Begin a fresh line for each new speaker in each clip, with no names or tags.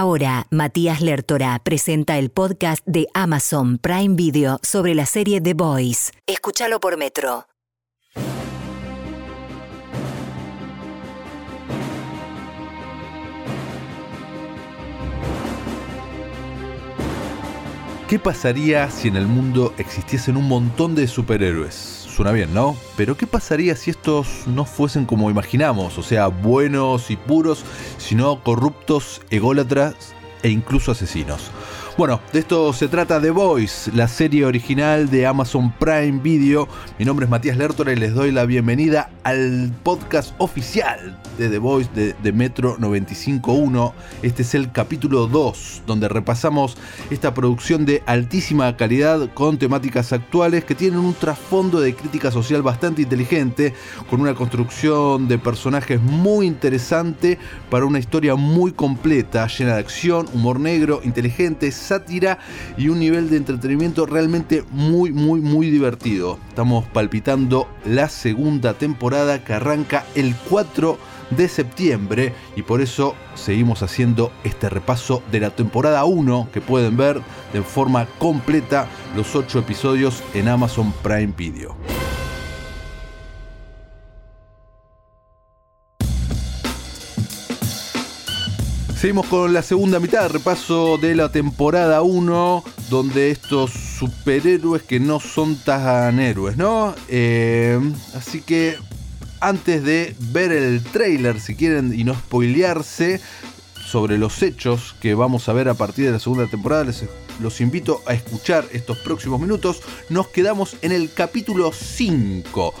Ahora, Matías Lertora presenta el podcast de Amazon Prime Video sobre la serie The Boys. Escúchalo por Metro.
¿Qué pasaría si en el mundo existiesen un montón de superhéroes? Suena bien, ¿no? Pero ¿qué pasaría si estos no fuesen como imaginamos? O sea, buenos y puros, sino corruptos, ególatras e incluso asesinos. Bueno, de esto se trata The Voice, la serie original de Amazon Prime Video. Mi nombre es Matías Lertora y les doy la bienvenida al podcast oficial de The Voice de, Metro 95.1. Este es el capítulo 2, donde repasamos esta producción de altísima calidad con temáticas actuales que tienen un trasfondo de crítica social bastante inteligente, con una construcción de personajes muy interesante para una historia muy completa, llena de acción, humor negro, inteligente, sátira y un nivel de entretenimiento realmente muy, muy, muy divertido. Estamos palpitando la segunda temporada que arranca el 4 de septiembre y por eso seguimos haciendo este repaso de la temporada 1 que pueden ver de forma completa los 8 episodios en Amazon Prime Video. Seguimos con la segunda mitad, repaso de la temporada 1, donde estos superhéroes que no son tan héroes, ¿no? Eh, así que antes de ver el trailer, si quieren, y no spoilearse sobre los hechos que vamos a ver a partir de la segunda temporada, les los invito a escuchar estos próximos minutos. Nos quedamos en el capítulo 5.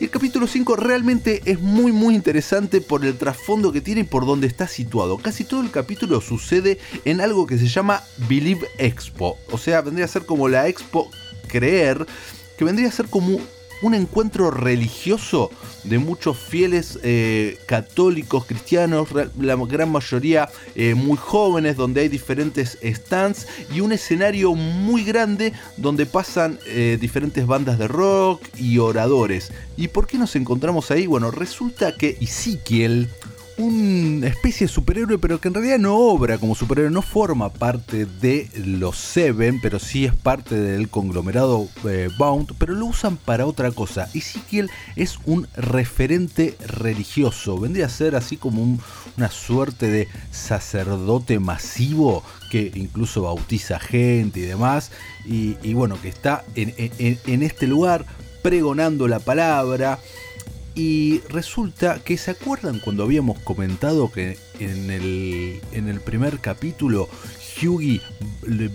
Y el capítulo 5 realmente es muy muy interesante por el trasfondo que tiene y por donde está situado. Casi todo el capítulo sucede en algo que se llama Believe Expo. O sea, vendría a ser como la Expo Creer, que vendría a ser como un encuentro religioso de muchos fieles eh, católicos, cristianos, la gran mayoría eh, muy jóvenes, donde hay diferentes stands y un escenario muy grande donde pasan eh, diferentes bandas de rock y oradores. ¿Y por qué nos encontramos ahí? Bueno, resulta que Ezequiel, una especie de superhéroe, pero que en realidad no obra como superhéroe, no forma parte de los Seven, pero sí es parte del conglomerado eh, Bound, pero lo usan para otra cosa. Ezekiel es un referente religioso, vendría a ser así como una suerte de sacerdote masivo que incluso bautiza gente y demás, y, bueno, que está en este lugar pregonando la palabra. Y resulta que se acuerdan cuando habíamos comentado que en el, en el primer capítulo Hughie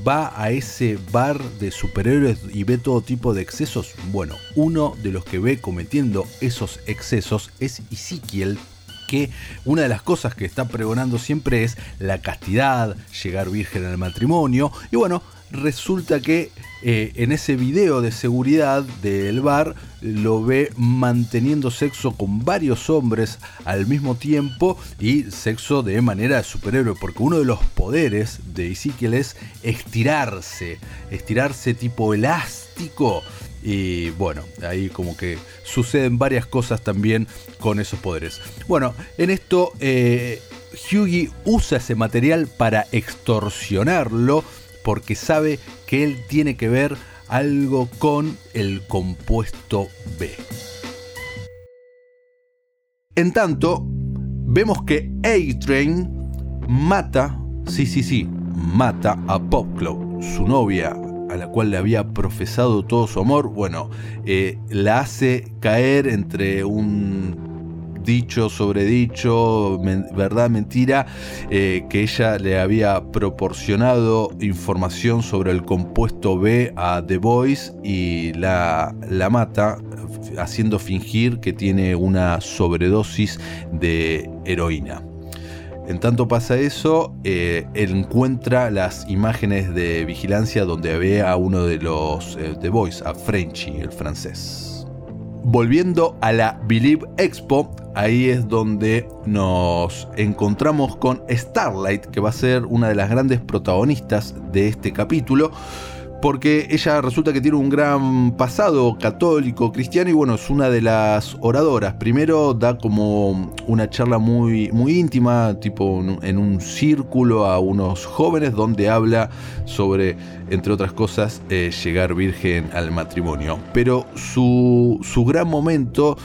va a ese bar de superhéroes y ve todo tipo de excesos. Bueno, uno de los que ve cometiendo esos excesos es Ezekiel, que una de las cosas que está pregonando siempre es la castidad, llegar virgen al matrimonio. Y bueno, resulta que eh, en ese video de seguridad del bar lo ve manteniendo sexo con varios hombres al mismo tiempo y sexo de manera de superhéroe, porque uno de los poderes de Ezekiel es estirarse, estirarse tipo elástico. Y bueno, ahí como que suceden varias cosas también con esos poderes. Bueno, en esto eh, Hughie usa ese material para extorsionarlo porque sabe que él tiene que ver algo con el compuesto B. En tanto, vemos que A-Train mata, sí, sí, sí, mata a Popclaw, su novia, a la cual le había profesado todo su amor. Bueno, eh, la hace caer entre un dicho sobre dicho, verdad, mentira, eh, que ella le había proporcionado información sobre el compuesto B a The Voice y la, la mata haciendo fingir que tiene una sobredosis de heroína. En tanto pasa eso, eh, él encuentra las imágenes de vigilancia donde ve a uno de los eh, The Boys, a Frenchy, el francés. Volviendo a la Believe Expo, ahí es donde nos encontramos con Starlight, que va a ser una de las grandes protagonistas de este capítulo. porque ella resulta que tiene un gran pasado católico, cristiano y bueno, es una de las oradoras. Primero da como una charla muy, muy íntima, tipo en un círculo a unos jóvenes donde habla sobre, entre otras cosas, eh, llegar virgen al matrimonio. Pero su, su gran momento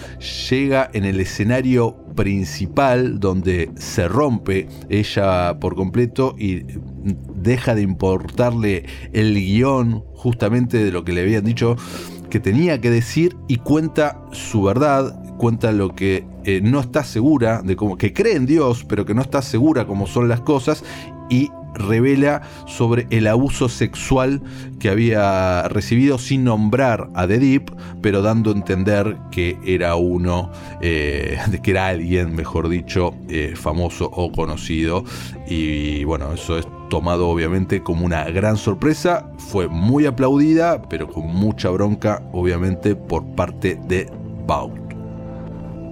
llega en el escenario principal donde se rompe ella por completo y deja de importarle el guion justamente de lo que le habían dicho que tenía que decir y cuenta su verdad, cuenta lo que eh, no está segura de cómo, que cree en Dios, pero que no está segura cómo son las cosas y revela sobre el abuso sexual que había recibido sin nombrar a The Deep, pero dando a entender que era uno, eh, que era alguien, mejor dicho, eh, famoso o conocido. Y bueno, eso es tomado obviamente como una gran sorpresa, fue muy aplaudida, pero con mucha bronca obviamente por parte de Baut.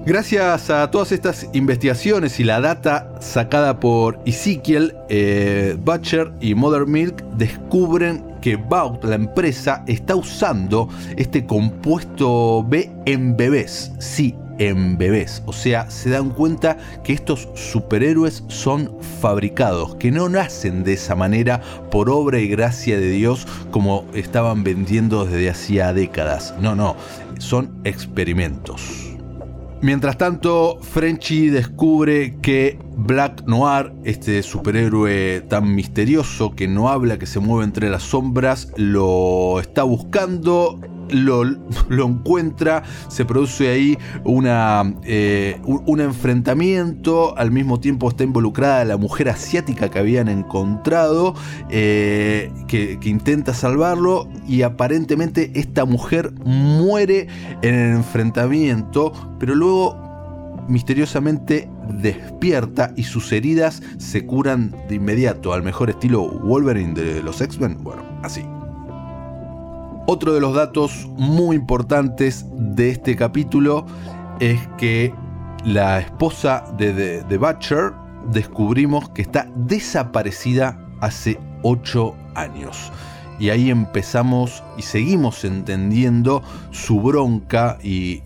Gracias a todas estas investigaciones y la data sacada por Ezekiel, eh, Butcher y Mother Milk descubren que Baut, la empresa, está usando este compuesto B en bebés. Sí, en bebés. O sea, se dan cuenta que estos superhéroes son fabricados, que no nacen de esa manera por obra y gracia de Dios como estaban vendiendo desde hacía décadas. No, no, son experimentos. Mientras tanto, Frenchy descubre que Black Noir, este superhéroe tan misterioso que no habla, que se mueve entre las sombras, lo está buscando lo, encuentra, se produce ahí una, eh, un, enfrentamiento, al mismo tiempo está involucrada la mujer asiática que habían encontrado, eh, que, que intenta salvarlo y aparentemente esta mujer muere en el enfrentamiento, pero luego misteriosamente despierta y sus heridas se curan de inmediato, al mejor estilo Wolverine de los X-Men. Bueno, así. Otro de los datos muy importantes de este capítulo es que la esposa de, The Butcher descubrimos que está desaparecida hace 8 años. Y ahí empezamos y seguimos entendiendo su bronca y,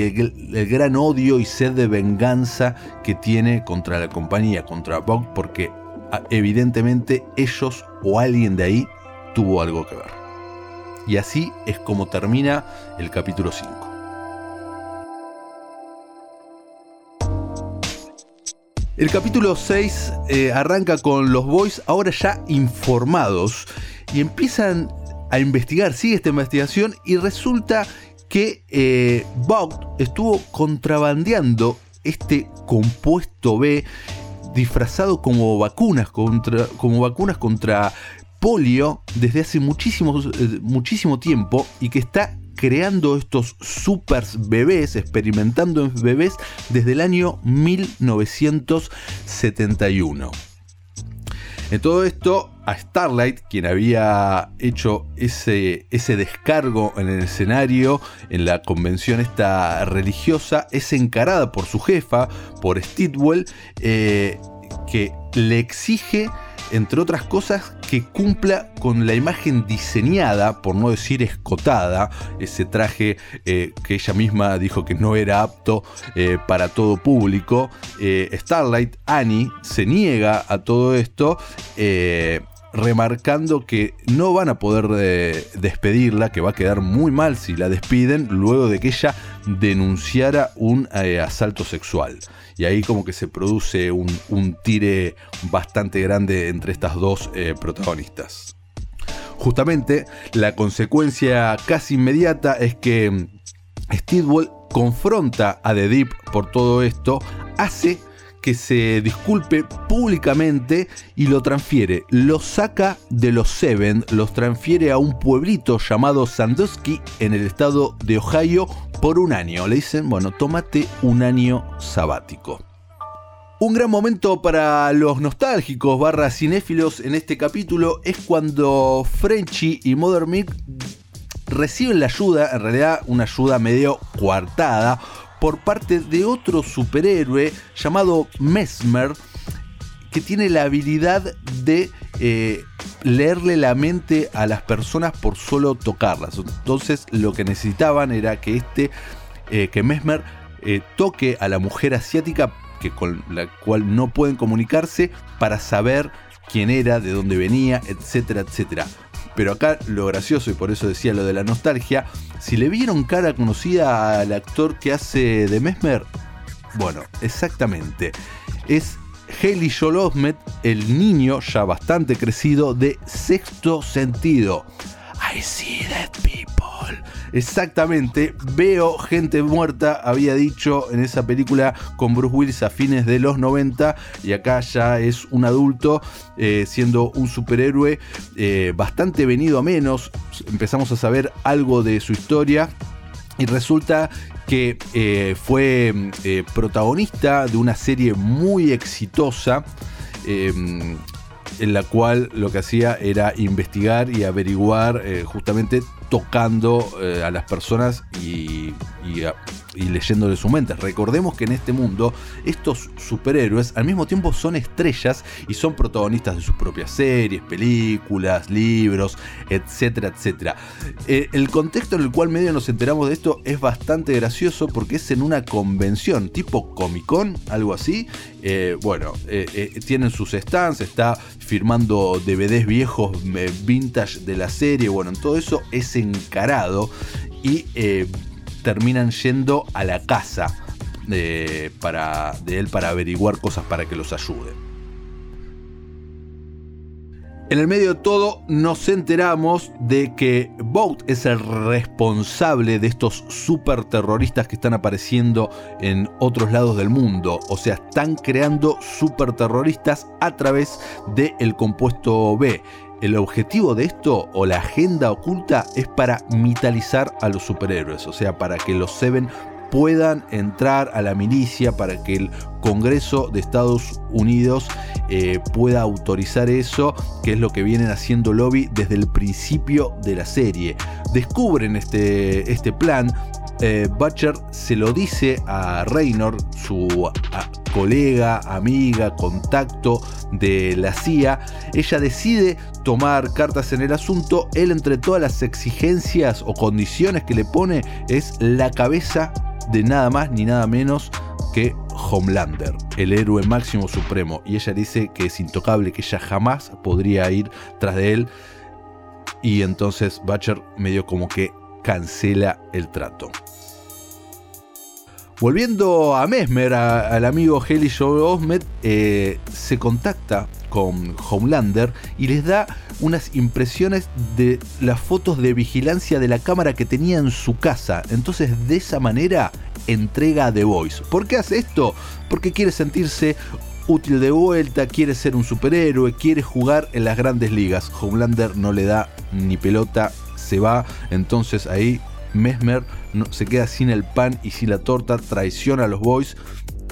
el, gran odio y sed de venganza que tiene contra la compañía, contra Bob, porque ah, evidentemente ellos o alguien de ahí tuvo algo que ver. Y así es como termina el capítulo 5. El capítulo 6 eh, arranca con los boys ahora ya informados y empiezan a investigar, sigue esta investigación y resulta que eh, estuvo contrabandeando este compuesto B disfrazado como vacunas contra, como vacunas contra polio desde hace muchísimo, eh, muchísimo tiempo y que está creando estos super bebés, experimentando en bebés desde el año 1971. En todo esto, a Starlight, quien había hecho ese, ese descargo en el escenario, en la convención esta religiosa, es encarada por su jefa, por Stidwell, eh, que le exige entre otras cosas, que cumpla con la imagen diseñada, por no decir escotada, ese traje eh, que ella misma dijo que no era apto eh, para todo público. Eh, Starlight, Annie, se niega a todo esto remarcando que no van a poder despedirla, que va a quedar muy mal si la despiden luego de que ella denunciara un asalto sexual y ahí como que se produce un, tire bastante grande entre estas dos eh, protagonistas. Justamente la consecuencia casi inmediata es que Steedwell confronta a The Deep por todo esto, hace que se disculpe públicamente y lo transfiere. Lo saca de los Seven, los transfiere a un pueblito llamado Sandusky en el estado de Ohio por un año. Le dicen, bueno, tómate un año sabático. Un gran momento para los nostálgicos barra cinéfilos en este capítulo es cuando Frenchy y Mother Milk reciben la ayuda, en realidad una ayuda medio coartada, por parte de otro superhéroe llamado Mesmer, que tiene la habilidad de eh, leerle la mente a las personas por solo tocarlas. Entonces lo que necesitaban era que este, eh, que Mesmer eh, toque a la mujer asiática que con la cual no pueden comunicarse para saber quién era, de dónde venía, etcétera, etcétera. Pero acá lo gracioso, y por eso decía lo de la nostalgia, si le vieron cara conocida al actor que hace de Mesmer, bueno, exactamente. Es Haley Joel Osment, el niño ya bastante crecido de sexto sentido. I see that people. Exactamente, veo gente muerta, había dicho en esa película con Bruce Willis a fines de los 90 y acá ya es un adulto eh, siendo un superhéroe eh, bastante venido a menos. Empezamos a saber algo de su historia y resulta que eh, fue protagonista de una serie muy exitosa en la cual lo que hacía era investigar y averiguar justamente tocando eh, a las personas y, y, leyéndole su mente. Recordemos que en este mundo estos superhéroes al mismo tiempo son estrellas y son protagonistas de sus propias series, películas, libros, etcétera, etcétera. Eh, el contexto en el cual medio nos enteramos de esto es bastante gracioso porque es en una convención tipo Comic Con, algo así. Eh, bueno, tienen sus stands, está firmando DVDs viejos vintage de la serie, bueno, en todo eso es encarado y eh, terminan yendo a la casa de, para, de él para averiguar cosas para que los ayude. En el medio de todo nos enteramos de que Boat es el responsable de estos super terroristas que están apareciendo en otros lados del mundo. O sea, están creando super terroristas a través del compuesto B. El objetivo de esto o la agenda oculta es para mitalizar a los superhéroes, o sea, para que los Seven puedan entrar a la milicia, para que el Congreso de Estados Unidos eh, pueda autorizar eso, que es lo que vienen haciendo lobby desde el principio de la serie. Descubren este, este plan, eh, Butcher se lo dice a Raynor, su colega, amiga, contacto de la CIA. Ella decide tomar cartas en el asunto. Él entre todas las exigencias o condiciones que le pone es la cabeza de nada más ni nada menos que Homelander, el héroe máximo supremo. Y ella dice que es intocable, que ella jamás podría ir tras de él. Y entonces Butcher medio como que cancela el trato. Volviendo a Mesmer, al amigo Heli Osmet, eh, se contacta con Homelander y les da unas impresiones de las fotos de vigilancia de la cámara que tenía en su casa. Entonces, de esa manera, entrega a The Voice. ¿Por qué hace esto? Porque quiere sentirse útil de vuelta, quiere ser un superhéroe, quiere jugar en las grandes ligas. Homelander no le da ni pelota, se va. Entonces ahí Mesmer se queda sin el pan y sin la torta, traiciona a los boys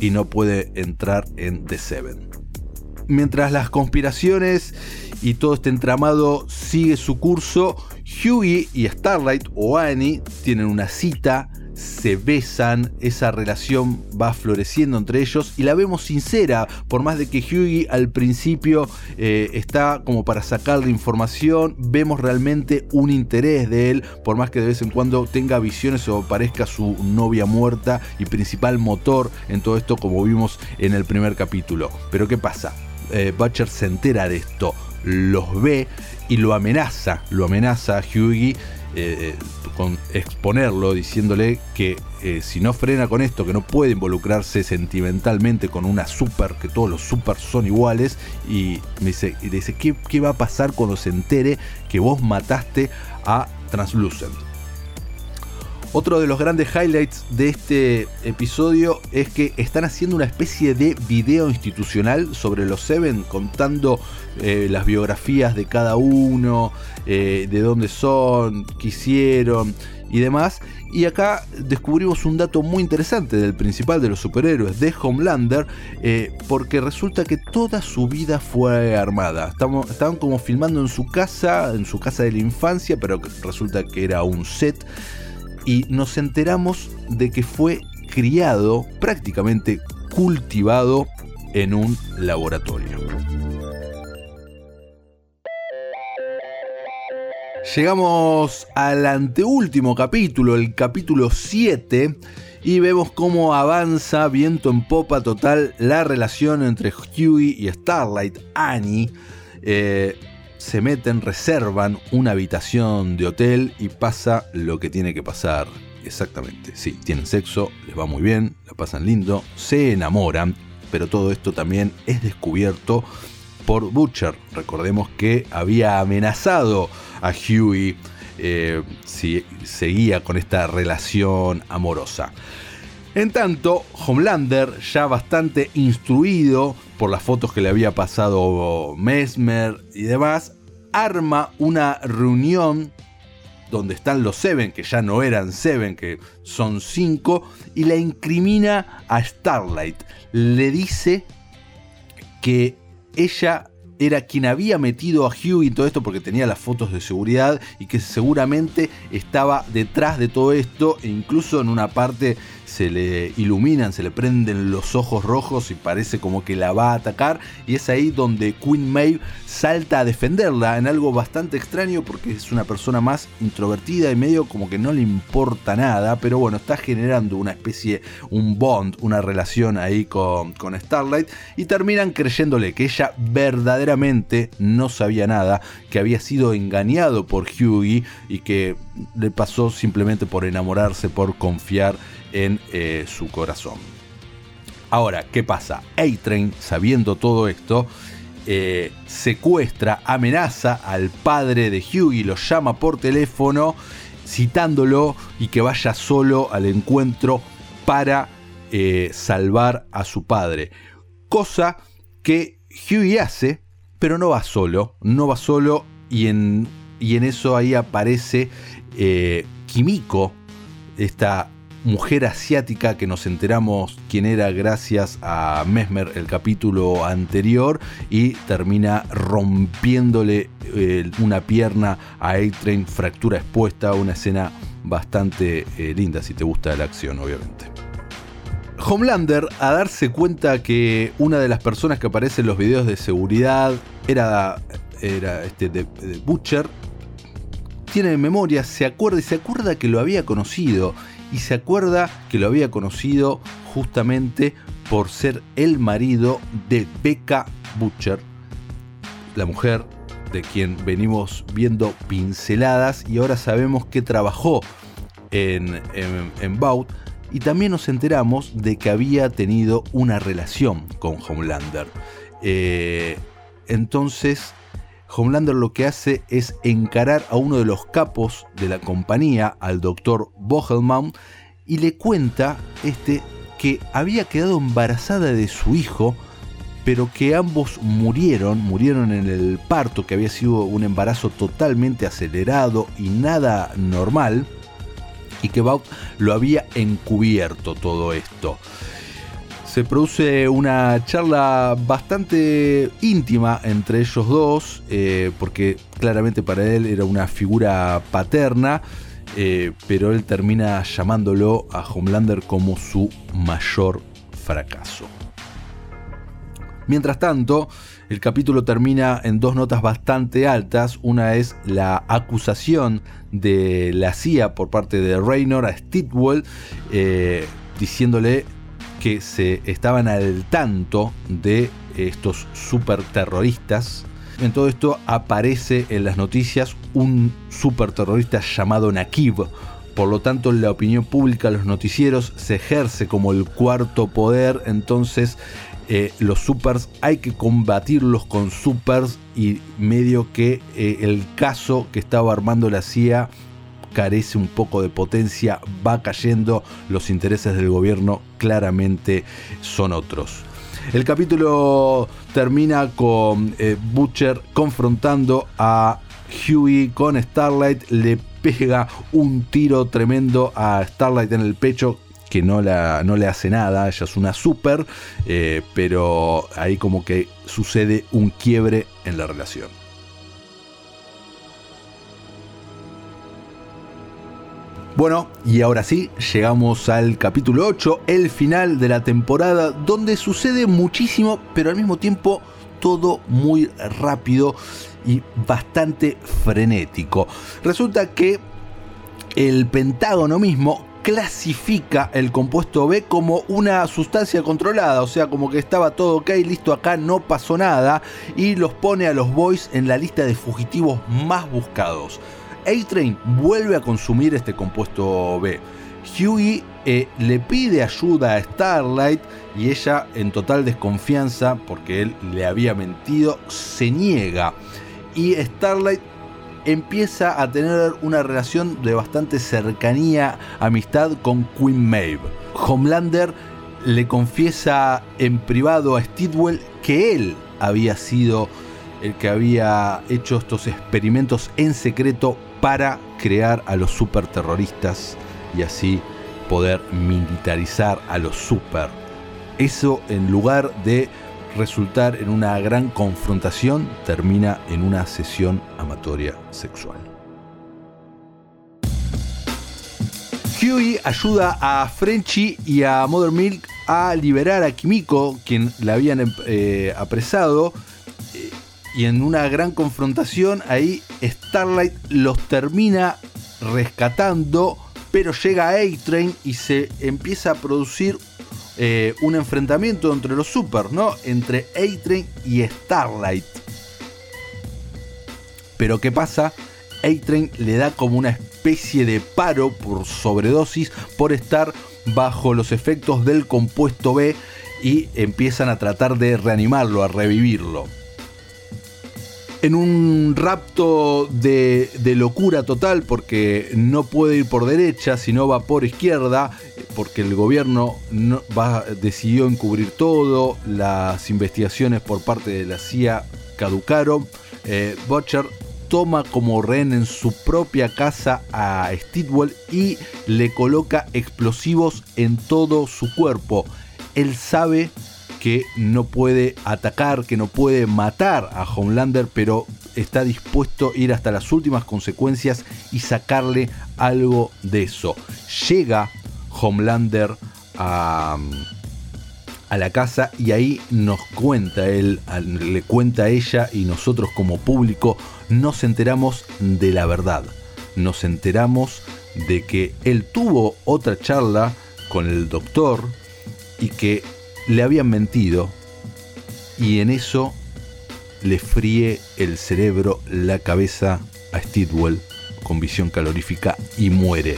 y no puede entrar en The Seven. Mientras las conspiraciones y todo este entramado sigue su curso, Hughie y Starlight o Annie tienen una cita se besan, esa relación va floreciendo entre ellos y la vemos sincera, por más de que Hughie al principio eh, está como para sacarle información, vemos realmente un interés de él, por más que de vez en cuando tenga visiones o parezca su novia muerta y principal motor en todo esto como vimos en el primer capítulo. Pero ¿qué pasa? Eh, Butcher se entera de esto, los ve y lo amenaza, lo amenaza a Hughie eh, con exponerlo diciéndole que eh, si no frena con esto, que no puede involucrarse sentimentalmente con una super, que todos los super son iguales, y dice, y dice ¿qué, ¿qué va a pasar cuando se entere que vos mataste a Translucent? Otro de los grandes highlights de este episodio es que están haciendo una especie de video institucional sobre los Seven, contando eh, las biografías de cada uno, eh, de dónde son, qué hicieron y demás. Y acá descubrimos un dato muy interesante del principal de los superhéroes, de Homelander, eh, porque resulta que toda su vida fue armada. estaban como filmando en su casa, en su casa de la infancia, pero resulta que era un set y nos enteramos de que fue criado, prácticamente cultivado en un laboratorio. Llegamos al anteúltimo capítulo, el capítulo 7, y vemos cómo avanza viento en popa total la relación entre Huey y Starlight. Annie eh, se meten, reservan una habitación de hotel y pasa lo que tiene que pasar. Exactamente, sí, tienen sexo, les va muy bien, la pasan lindo, se enamoran, pero todo esto también es descubierto por Butcher. Recordemos que había amenazado a Huey eh, si seguía con esta relación amorosa. En tanto, Homelander, ya bastante instruido por las fotos que le había pasado Mesmer y demás, arma una reunión donde están los Seven, que ya no eran Seven, que son cinco, y la incrimina a Starlight. Le dice que ella era quien había metido a Hughie y todo esto porque tenía las fotos de seguridad y que seguramente estaba detrás de todo esto e incluso en una parte se le iluminan, se le prenden los ojos rojos y parece como que la va a atacar. Y es ahí donde Queen Maeve salta a defenderla en algo bastante extraño porque es una persona más introvertida y medio como que no le importa nada. Pero bueno, está generando una especie, un bond, una relación ahí con, con Starlight. Y terminan creyéndole que ella verdaderamente no sabía nada, que había sido engañado por Hughie y que le pasó simplemente por enamorarse, por confiar en eh, su corazón. Ahora, ¿qué pasa? A-Train, sabiendo todo esto, eh, secuestra, amenaza al padre de Hughie, lo llama por teléfono, citándolo y que vaya solo al encuentro para eh, salvar a su padre. Cosa que Hughie hace, pero no va solo, no va solo y en, y en eso ahí aparece Kimiko, esta mujer asiática que nos enteramos quién era gracias a Mesmer el capítulo anterior y termina rompiéndole eh, una pierna a A-Train, fractura expuesta, una escena bastante eh, linda si te gusta la acción obviamente. Homelander, a darse cuenta que una de las personas que aparece en los videos de seguridad era, era este de Butcher, tiene memoria, se acuerda y se acuerda que lo había conocido y se acuerda que lo había conocido justamente por ser el marido de Becca Butcher, la mujer de quien venimos viendo pinceladas y ahora sabemos que trabajó en, en, Baut y también nos enteramos de que había tenido una relación con Homelander. Eh, entonces Homelander lo que hace es encarar a uno de los capos de la compañía, al doctor Bogelman, y le cuenta este que había quedado embarazada de su hijo, pero que ambos murieron, murieron en el parto, que había sido un embarazo totalmente acelerado y nada normal, y que Baut lo había encubierto todo esto se produce una charla bastante íntima entre ellos dos, eh, porque claramente para él era una figura paterna, eh, pero él termina llamándolo a Homelander como su mayor fracaso. Mientras tanto, el capítulo termina en dos notas bastante altas. Una es la acusación de la CIA por parte de Raynor a Stitwell, eh, diciéndole que se estaban al tanto de estos super terroristas. En todo esto aparece en las noticias un super terrorista llamado Nakib. Por lo tanto, la opinión pública, los noticieros, se ejerce como el cuarto poder. Entonces, eh, los supers hay que combatirlos con supers y medio que eh, el caso que estaba armando la CIA carece un poco de potencia, va cayendo, los intereses del gobierno claramente son otros. El capítulo termina con eh, Butcher confrontando a Huey con Starlight, le pega un tiro tremendo a Starlight en el pecho que no, la, no le hace nada, ella es una super, eh, pero ahí como que sucede un quiebre en la relación. Bueno, y ahora sí, llegamos al capítulo 8, el final de la temporada, donde sucede muchísimo, pero al mismo tiempo todo muy rápido y bastante frenético. Resulta que el Pentágono mismo clasifica el compuesto B como una sustancia controlada, o sea, como que estaba todo ok, listo, acá no pasó nada, y los pone a los boys en la lista de fugitivos más buscados. A-Train vuelve a consumir este compuesto B. Huey eh, le pide ayuda a Starlight y ella, en total desconfianza, porque él le había mentido, se niega. Y Starlight empieza a tener una relación de bastante cercanía, amistad con Queen Maeve. Homelander le confiesa en privado a Stidwell que él había sido el que había hecho estos experimentos en secreto para crear a los superterroristas y así poder militarizar a los super. Eso en lugar de resultar en una gran confrontación, termina en una sesión amatoria sexual. Huey ayuda a Frenchy y a Mother Milk a liberar a Kimiko, quien la habían eh, apresado, eh, y en una gran confrontación ahí Starlight los termina rescatando, pero llega A-Train y se empieza a producir eh, un enfrentamiento entre los super, ¿no? Entre A-Train y Starlight. Pero ¿qué pasa? A-Train le da como una especie de paro por sobredosis por estar bajo los efectos del compuesto B y empiezan a tratar de reanimarlo, a revivirlo. En un rapto de, locura total porque no puede ir por derecha, sino va por izquierda, porque el gobierno decidió encubrir todo, las investigaciones por parte de la CIA caducaron. Eh, Butcher toma como rehén en su propia casa a Stidwell y le coloca explosivos en todo su cuerpo. Él sabe que no puede atacar, que no puede matar a Homelander, pero está dispuesto a ir hasta las últimas consecuencias y sacarle algo de eso. Llega Homelander a, a la casa y ahí nos cuenta él, le cuenta a ella y nosotros como público nos enteramos de la verdad. Nos enteramos de que él tuvo otra charla con el doctor y que le habían mentido y en eso le fríe el cerebro, la cabeza a Stidwell con visión calorífica y muere.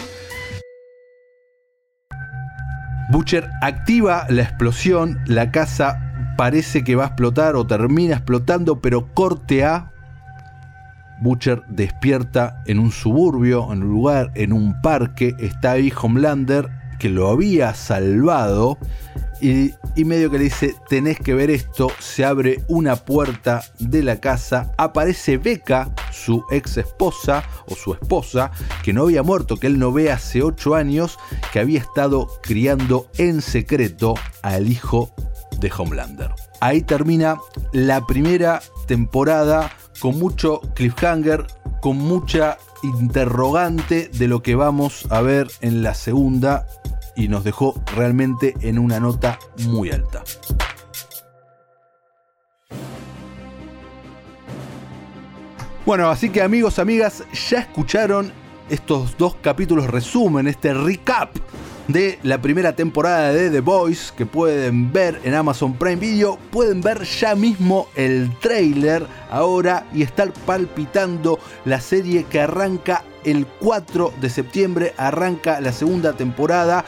Butcher activa la explosión, la casa parece que va a explotar o termina explotando, pero corte A. Butcher despierta en un suburbio, en un lugar, en un parque. Está ahí Homelander, que lo había salvado. Y, y, medio que le dice, tenés que ver esto. Se abre una puerta de la casa. Aparece Becca, su ex esposa o su esposa, que no había muerto, que él no ve hace 8 años, que había estado criando en secreto al hijo de Homelander. Ahí termina la primera temporada con mucho cliffhanger, con mucha interrogante de lo que vamos a ver en la segunda y nos dejó realmente en una nota muy alta. Bueno, así que amigos, amigas, ya escucharon estos dos capítulos resumen, este recap de la primera temporada de The Voice que pueden ver en Amazon Prime Video. Pueden ver ya mismo el trailer ahora y estar palpitando la serie que arranca el 4 de septiembre. Arranca la segunda temporada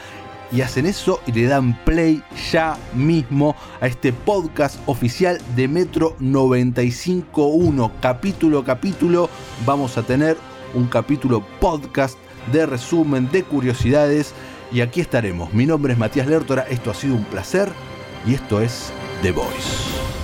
y hacen eso y le dan play ya mismo a este podcast oficial de Metro 95.1. Capítulo a capítulo vamos a tener un capítulo podcast de resumen, de curiosidades y aquí estaremos. Mi nombre es Matías Lertora, esto ha sido un placer y esto es The Voice.